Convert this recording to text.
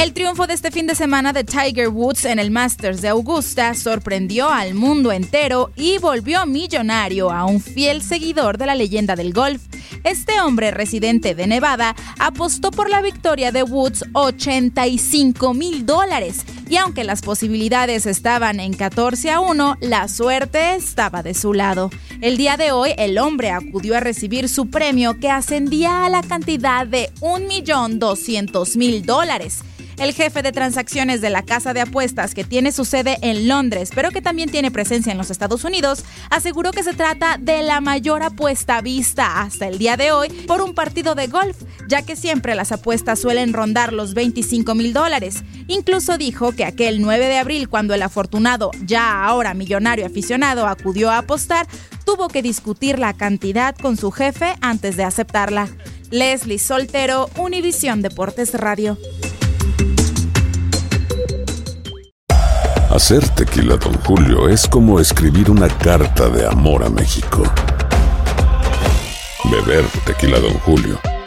El triunfo de este fin de semana de Tiger Woods en el Masters de Augusta sorprendió al mundo entero y volvió millonario a un fiel seguidor de la leyenda del golf. Este hombre residente de Nevada apostó por la victoria de Woods 85 mil dólares y aunque las posibilidades estaban en 14 a 1, la suerte estaba de su lado. El día de hoy el hombre acudió a recibir su premio que ascendía a la cantidad de 1.200.000 dólares. El jefe de transacciones de la casa de apuestas que tiene su sede en Londres, pero que también tiene presencia en los Estados Unidos, aseguró que se trata de la mayor apuesta vista hasta el día de hoy por un partido de golf, ya que siempre las apuestas suelen rondar los 25 mil dólares. Incluso dijo que aquel 9 de abril, cuando el afortunado, ya ahora millonario aficionado, acudió a apostar, tuvo que discutir la cantidad con su jefe antes de aceptarla. Leslie Soltero, Univisión Deportes Radio. Hacer tequila, Don Julio, es como escribir una carta de amor a México. Beber tequila, Don Julio,